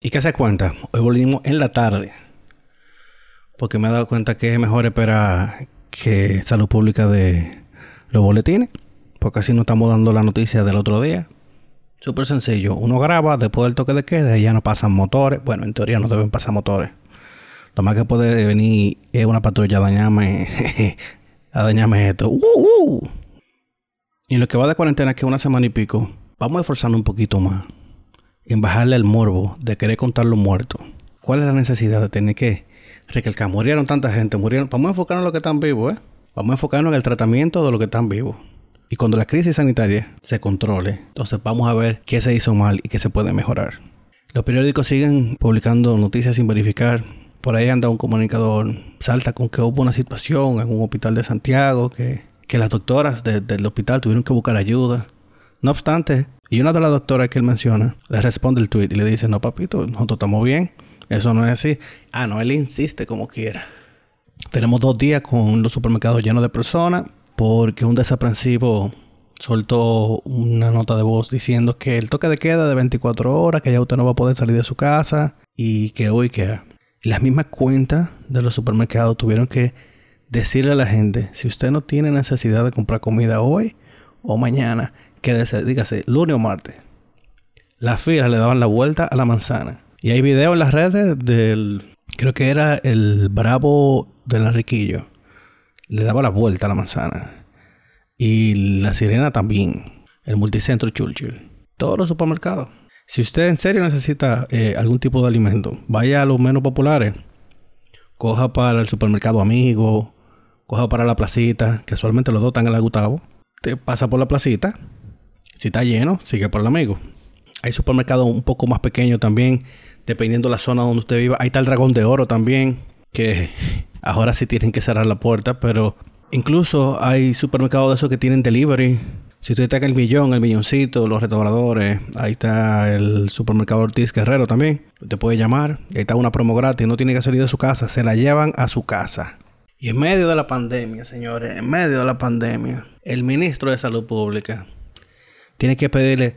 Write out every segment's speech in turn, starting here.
¿Y qué se cuenta? Hoy volvimos en la tarde. Porque me he dado cuenta que es mejor esperar que Salud Pública de los boletines. Porque así no estamos dando la noticia del otro día. Súper sencillo. Uno graba después del toque de queda y ya no pasan motores. Bueno, en teoría no deben pasar motores. Lo más que puede venir es una patrulla a dañarme. a dañarme esto. ¡Uh, uh! Y lo que va de cuarentena, que es una semana y pico, vamos a esforzarnos un poquito más en bajarle el morbo de querer contar los muertos. ¿Cuál es la necesidad de tener que recalcar? Murieron tanta gente, murieron. Vamos a enfocarnos en los que están vivos, ¿eh? Vamos a enfocarnos en el tratamiento de los que están vivos. Y cuando la crisis sanitaria se controle, entonces vamos a ver qué se hizo mal y qué se puede mejorar. Los periódicos siguen publicando noticias sin verificar. Por ahí anda un comunicador, salta con que hubo una situación en un hospital de Santiago, que que las doctoras del hospital tuvieron que buscar ayuda. No obstante, y una de las doctoras que él menciona le responde el tweet y le dice, no papito, nosotros estamos bien, eso no es así. Ah, no, él insiste como quiera. Tenemos dos días con los supermercados llenos de personas porque un desaprensivo soltó una nota de voz diciendo que el toque de queda de 24 horas, que ya usted no va a poder salir de su casa y que hoy que las mismas cuentas de los supermercados tuvieron que decirle a la gente, si usted no tiene necesidad de comprar comida hoy o mañana, quédese, dígase, lunes o martes. Las filas le daban la vuelta a la manzana. Y hay videos en las redes del, creo que era el Bravo del Enriquillo. Le daba la vuelta a la manzana. Y la Sirena también. El Multicentro Churchill. Todos los supermercados. Si usted en serio necesita eh, algún tipo de alimento, vaya a los menos populares. Coja para el supermercado amigo coja para la placita, que usualmente los dos están en la Gustavo. Te pasa por la placita. Si está lleno, sigue por el amigo. Hay supermercados un poco más pequeños también, dependiendo de la zona donde usted viva. Ahí está el Dragón de Oro también, que ahora sí tienen que cerrar la puerta, pero incluso hay supermercados de esos que tienen delivery. Si usted está en el millón, el milloncito, los restauradores, ahí está el supermercado Ortiz Guerrero también. Usted puede llamar ahí está una promo gratis, no tiene que salir de su casa, se la llevan a su casa. Y en medio de la pandemia, señores, en medio de la pandemia, el ministro de Salud Pública tiene que pedirle,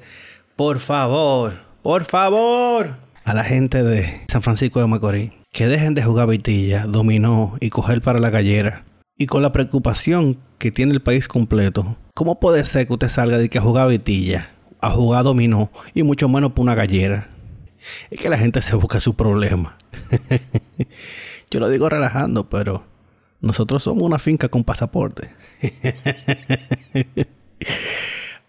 por favor, por favor, a la gente de San Francisco de Macorís que dejen de jugar vitilla, dominó y coger para la gallera. Y con la preocupación que tiene el país completo, ¿cómo puede ser que usted salga de que a jugar vitilla, a jugar dominó y mucho menos por una gallera? Es que la gente se busca su problema. Yo lo digo relajando, pero nosotros somos una finca con pasaporte.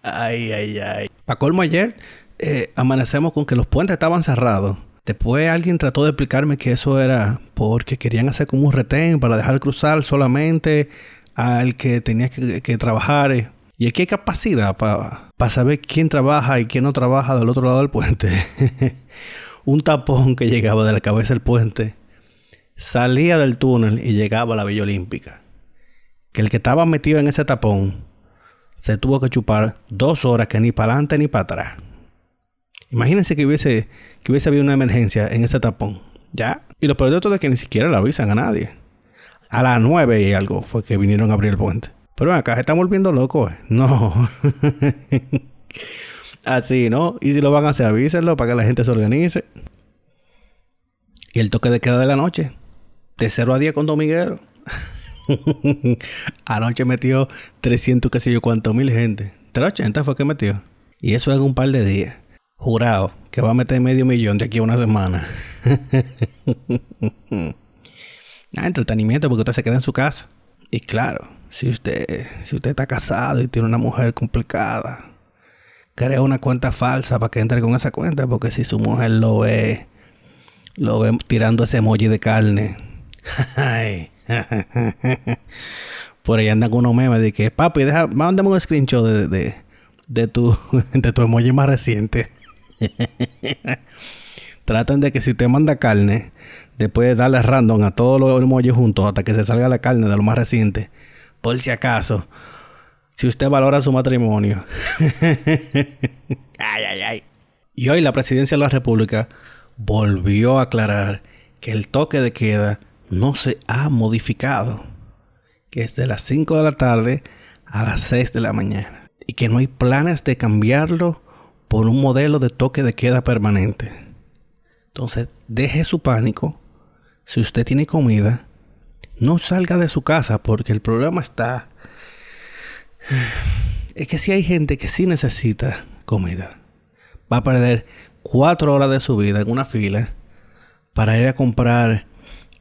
ay, ay, ay. Para colmo ayer, eh, amanecemos con que los puentes estaban cerrados. Después alguien trató de explicarme que eso era porque querían hacer como un retén para dejar cruzar solamente al que tenía que, trabajar. Y aquí hay capacidad para saber quién trabaja y quién no trabaja del otro lado del puente. un tapón que llegaba de la cabeza del puente salía del túnel y llegaba a la Villa Olímpica. Que el que estaba metido en ese tapón se tuvo que chupar dos horas que ni para adelante ni para atrás. Imagínense que hubiese, que hubiese habido una emergencia en ese tapón. ¿Ya? Y lo peor de todo que ni siquiera le avisan a nadie. A las nueve y algo fue que vinieron a abrir el puente. Pero acá se están volviendo locos. ¿eh? No. Así, ¿no? Y si lo van a hacer, avísenlo para que la gente se organice. Y el toque de queda de la noche de 0 a 10 con Don Miguel. Anoche metió 300, qué sé yo, cuánto mil gente. 380 fue que metió. Y eso en un par de días. Jurado que va a meter medio millón de aquí a una semana. ah, entretenimiento porque usted se queda en su casa. Y claro, si usted, si usted está casado y tiene una mujer complicada, crea una cuenta falsa para que entre con esa cuenta. Porque si su mujer lo ve, lo ve tirando ese emoji de carne Ay. Por ahí andan unos memes de que, papi, deja, mándame un screenshot de, de, tu, de tu emoji más reciente. Tratan de que si te manda carne, después darle random a todos los emojis juntos hasta que se salga la carne de lo más reciente. Por si acaso, si usted valora su matrimonio. ay, ay, ay. Y hoy la presidencia de la República volvió a aclarar que el toque de queda no se ha modificado, que es de las 5 de la tarde a las 6 de la mañana y que no hay planes de cambiarlo por un modelo de toque de queda permanente. Entonces, deje su pánico. Si usted tiene comida, no salga de su casa porque el problema está... Es que si hay gente que sí necesita comida, va a perder cuatro horas de su vida en una fila para ir a comprar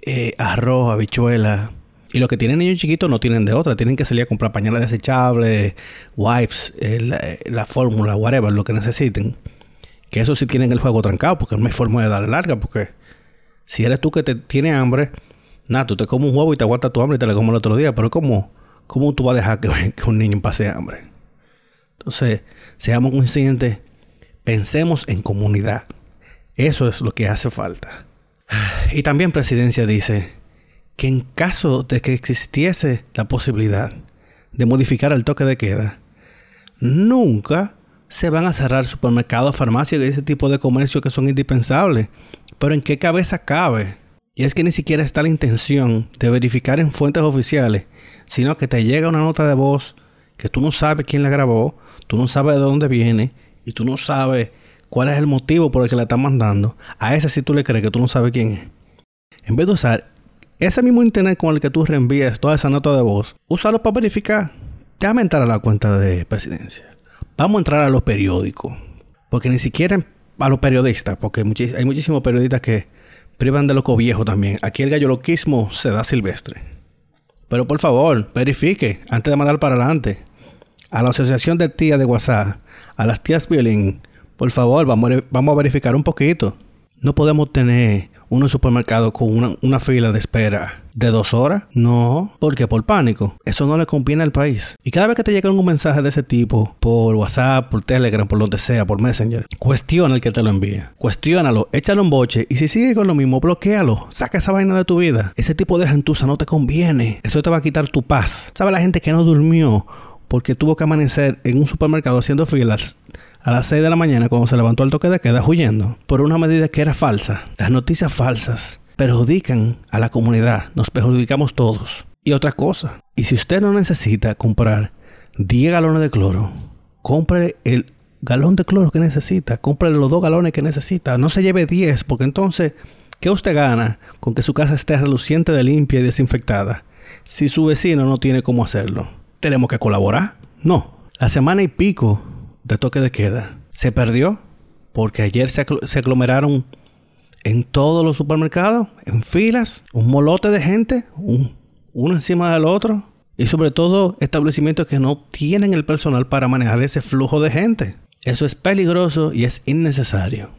eh, arroz, habichuela. Y los que tienen niños chiquitos no tienen de otra. Tienen que salir a comprar pañales desechables, wipes, eh, la, eh, la, fórmula, whatever, lo que necesiten. Que eso sí tienen el juego trancado porque no hay forma de darle larga. Porque si eres tú que te tiene hambre, nada, tú te comes un huevo y te aguantas tu hambre y te lo comes el otro día. Pero ¿cómo, cómo tú vas a dejar que un niño pase hambre? Entonces, seamos conscientes, pensemos en comunidad. Eso es lo que hace falta. Y también Presidencia dice que en caso de que existiese la posibilidad de modificar el toque de queda, nunca se van a cerrar supermercados, farmacias y ese tipo de comercio que son indispensables. Pero ¿en qué cabeza cabe? Y es que ni siquiera está la intención de verificar en fuentes oficiales, sino que te llega una nota de voz que tú no sabes quién la grabó, tú no sabes de dónde viene y tú no sabes cuál es el motivo por el que la están mandando. A ese sí tú le crees que tú no sabes quién es. En vez de usar ese mismo internet con el que tú reenvías toda esa nota de voz, úsalo para verificar. Déjame entrar a la cuenta de presidencia. Vamos a entrar a los periódicos. Porque ni siquiera a los periodistas, porque hay muchísimos periodistas que privan de loco viejo también. Aquí el galloloquismo se da silvestre. Pero por favor, verifique antes de mandar para adelante. A la asociación de tías de WhatsApp, a las tías violín, por favor, vamos a, vamos a verificar un poquito. No podemos tener un supermercado con una, fila de espera de dos horas? No, porque por pánico. Eso no le conviene al país. Y cada vez que te llega un mensaje de ese tipo, por WhatsApp, por Telegram, por donde sea, por Messenger, cuestiona el que te lo envía. Cuestiónalo, échalo en boche y si sigue con lo mismo, bloquealo. Saca esa vaina de tu vida. Ese tipo de gentuza no te conviene. Eso te va a quitar tu paz. ¿Sabe la gente que no durmió porque tuvo que amanecer en un supermercado haciendo filas a las 6 de la mañana cuando se levantó el toque de queda huyendo por una medida que era falsa. Las noticias falsas perjudican a la comunidad, nos perjudicamos todos. Y otra cosa, y si usted no necesita comprar 10 galones de cloro, compre el galón de cloro que necesita, compre los dos galones que necesita, no se lleve 10 porque entonces, ¿qué usted gana con que su casa esté reluciente de limpia y desinfectada si su vecino no tiene cómo hacerlo? ¿Tenemos que colaborar? No. La semana y pico de toque de queda se perdió porque ayer se, aglomeraron en todos los supermercados, en filas, un molote de gente, uno encima del otro. Y sobre todo establecimientos que no tienen el personal para manejar ese flujo de gente. Eso es peligroso y es innecesario.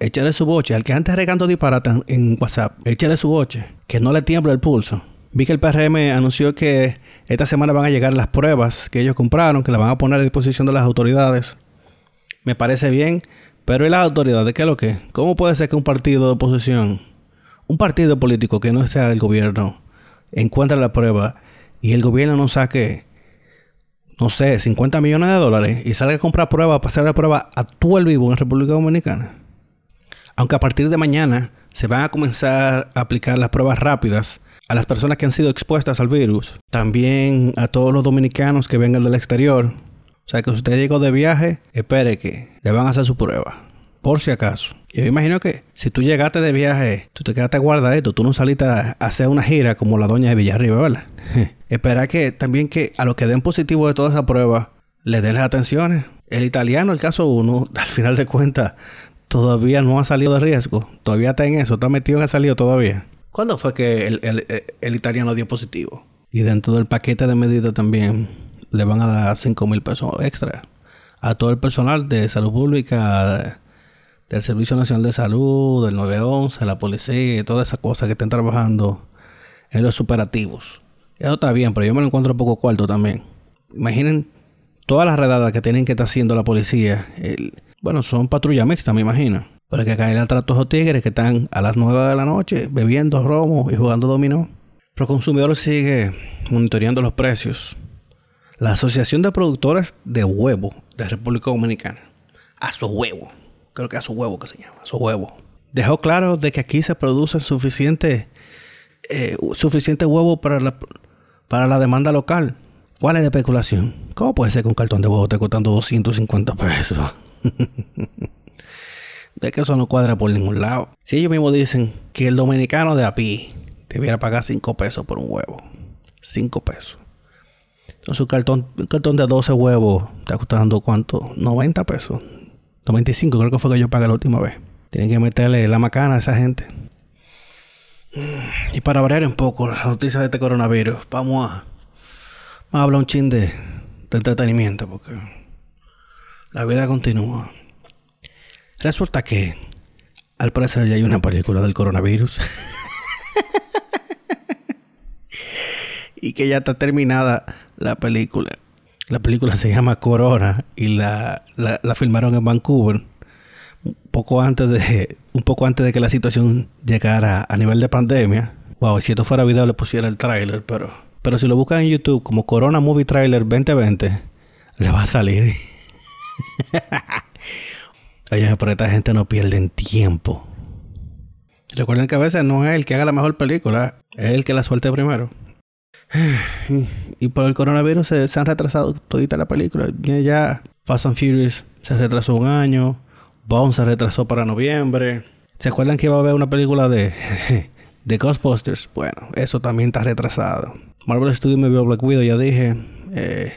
Échale su boche. Al que antes regando disparatan en WhatsApp, échale su boche. Que no le tiembla el pulso. Vi que el PRM anunció que esta semana van a llegar las pruebas que ellos compraron, que las van a poner a disposición de las autoridades. Me parece bien, pero ¿y las autoridades qué es lo que? ¿Cómo puede ser que un partido de oposición, un partido político que no sea el gobierno, encuentre la prueba y el gobierno no saque, no sé, 50 millones de dólares y salga a comprar pruebas hacer la prueba a todo el vivo en República Dominicana? Aunque a partir de mañana se van a comenzar a aplicar las pruebas rápidas las personas que han sido expuestas al virus, también a todos los dominicanos que vengan del exterior. O sea que si usted llegó de viaje, espere que le van a hacer su prueba. Por si acaso. Yo imagino que si tú llegaste de viaje, tú te quedaste guardadito, tú no saliste a hacer una gira como la doña de Villarriba, ¿verdad? Espera que también que a los que den positivo de toda esa prueba, le den las atenciones. El italiano, el caso uno, al final de cuentas, todavía no ha salido de riesgo. Todavía está en eso, está metido en el salido todavía. ¿Cuándo fue que el, italiano dio positivo? Y dentro del paquete de medidas también le van a dar 5 mil pesos extra a todo el personal de salud pública, del Servicio Nacional de Salud, del 911, la policía, todas esas cosas que estén trabajando en los superativos. Eso está bien, pero yo me lo encuentro poco cuarto también. Imaginen todas las redadas que tienen que estar haciendo la policía. bueno, son patrulla mixta, me imagino. Para que caen a esos tigres que están a las 9 de la noche bebiendo romo y jugando dominó. consumidor sigue monitoreando los precios. La Asociación de Productores de Huevo de República Dominicana, a su huevo, creo que a su huevo que se llama, a su huevo, dejó claro de que aquí se produce suficiente, eh, suficiente huevo para la, para la demanda local. ¿Cuál es la especulación? ¿Cómo puede ser que un cartón de huevo esté costando 250 pesos? Es que eso no cuadra por ningún lado. Si ellos mismos dicen que el dominicano de a pie debiera pagar 5 pesos por un huevo. 5 pesos. Entonces un cartón, cartón de 12 huevos está costando cuánto? 90 pesos. 95 creo que fue que yo pagué la última vez. Tienen que meterle la macana a esa gente. Y para variar un poco las noticias de este coronavirus, vamos a, vamos a hablar un chin de, de entretenimiento porque la vida continúa. Resulta que al parecer ya hay una película del coronavirus. y que ya está terminada la película. La película se llama Corona y la, la, filmaron en Vancouver un poco antes de un poco antes de que la situación llegara a nivel de pandemia. Wow, si esto fuera video le pusiera el tráiler, pero pero si lo buscan en YouTube como Corona Movie Trailer 2020 le va a salir. Oye, pero esta gente no pierden tiempo. Recuerden que a veces no es el que haga la mejor película, es el que la suelte primero. Y por el coronavirus se, se han retrasado todita la película. Ya, ya Fast and Furious se retrasó un año. Bone se retrasó para noviembre. ¿Se acuerdan que iba a haber una película de, de Ghostbusters? Bueno, eso también está retrasado. Marvel Studios me vio Black Widow, ya dije. Eh,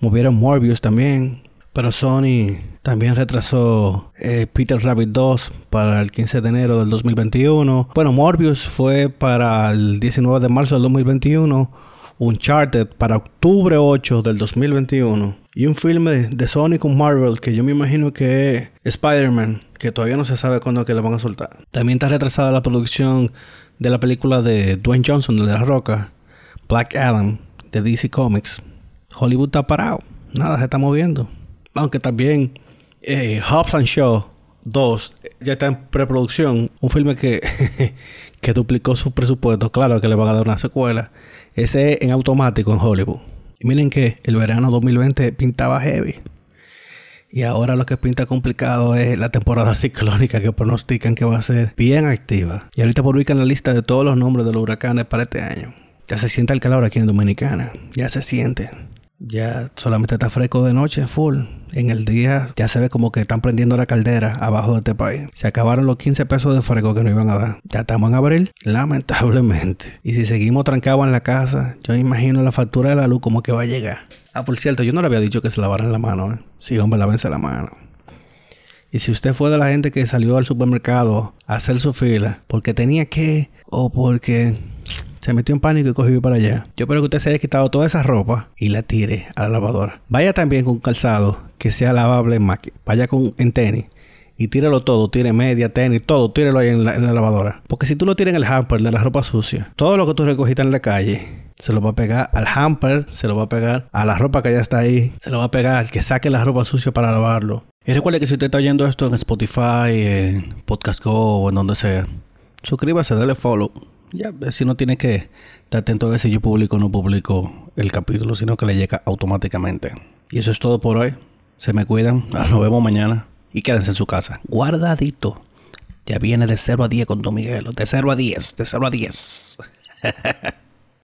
movieron Morbius también. Pero Sony también retrasó eh, Peter Rabbit 2 para el 15 de enero del 2021. Bueno, Morbius fue para el 19 de marzo del 2021. Uncharted para octubre 8 del 2021. Y un filme de Sony con Marvel que yo me imagino que es Spider-Man, que todavía no se sabe cuándo que le van a soltar. También está retrasada la producción de la película de Dwayne Johnson, de La Roca, Black Adam, de DC Comics. Hollywood está parado, nada se está moviendo. Aunque también eh, Hobbs and Shaw 2 ya está en preproducción. Un filme que, que duplicó su presupuesto. Claro que le van a dar una secuela. Ese en automático en Hollywood. Y miren que el verano 2020 pintaba heavy. Y ahora lo que pinta complicado es la temporada ciclónica que pronostican que va a ser bien activa. Y ahorita publican la lista de todos los nombres de los huracanes para este año. Ya se siente el calor aquí en Dominicana. Ya se siente. Ya solamente está fresco de noche, full. En el día ya se ve como que están prendiendo la caldera abajo de este país. Se acabaron los 15 pesos de fresco que nos iban a dar. Ya estamos en abril, lamentablemente. Y si seguimos trancados en la casa, yo imagino la factura de la luz como que va a llegar. Ah, por cierto, yo no le había dicho que se lavaran la mano. ¿eh? Sí, hombre, lávense la mano. Y si usted fue de la gente que salió al supermercado a hacer su fila porque tenía que o porque se metió en pánico y cogió para allá. Yo espero que usted se haya quitado toda esa ropa y la tire a la lavadora. Vaya también con calzado que sea lavable en máquina. Vaya con en tenis y tíralo todo, tire media, tenis, todo, tíralo ahí en la, lavadora. Porque si tú lo tiras en el hamper de la ropa sucia, todo lo que tú recogiste en la calle se lo va a pegar al hamper, se lo va a pegar a la ropa que ya está ahí, se lo va a pegar al que saque la ropa sucia para lavarlo. Y recuerde que si usted está oyendo esto en Spotify, en Podcast Go o en donde sea, suscríbase, dale follow. Ya, si no tiene que estar atento a ver si yo publico o no publico el capítulo, sino que le llega automáticamente. Y eso es todo por hoy. Se me cuidan. Nos vemos mañana. Y quédense en su casa. Guardadito. Ya viene de 0 a 10 con Don Miguel. De 0 a 10. De 0 a 10.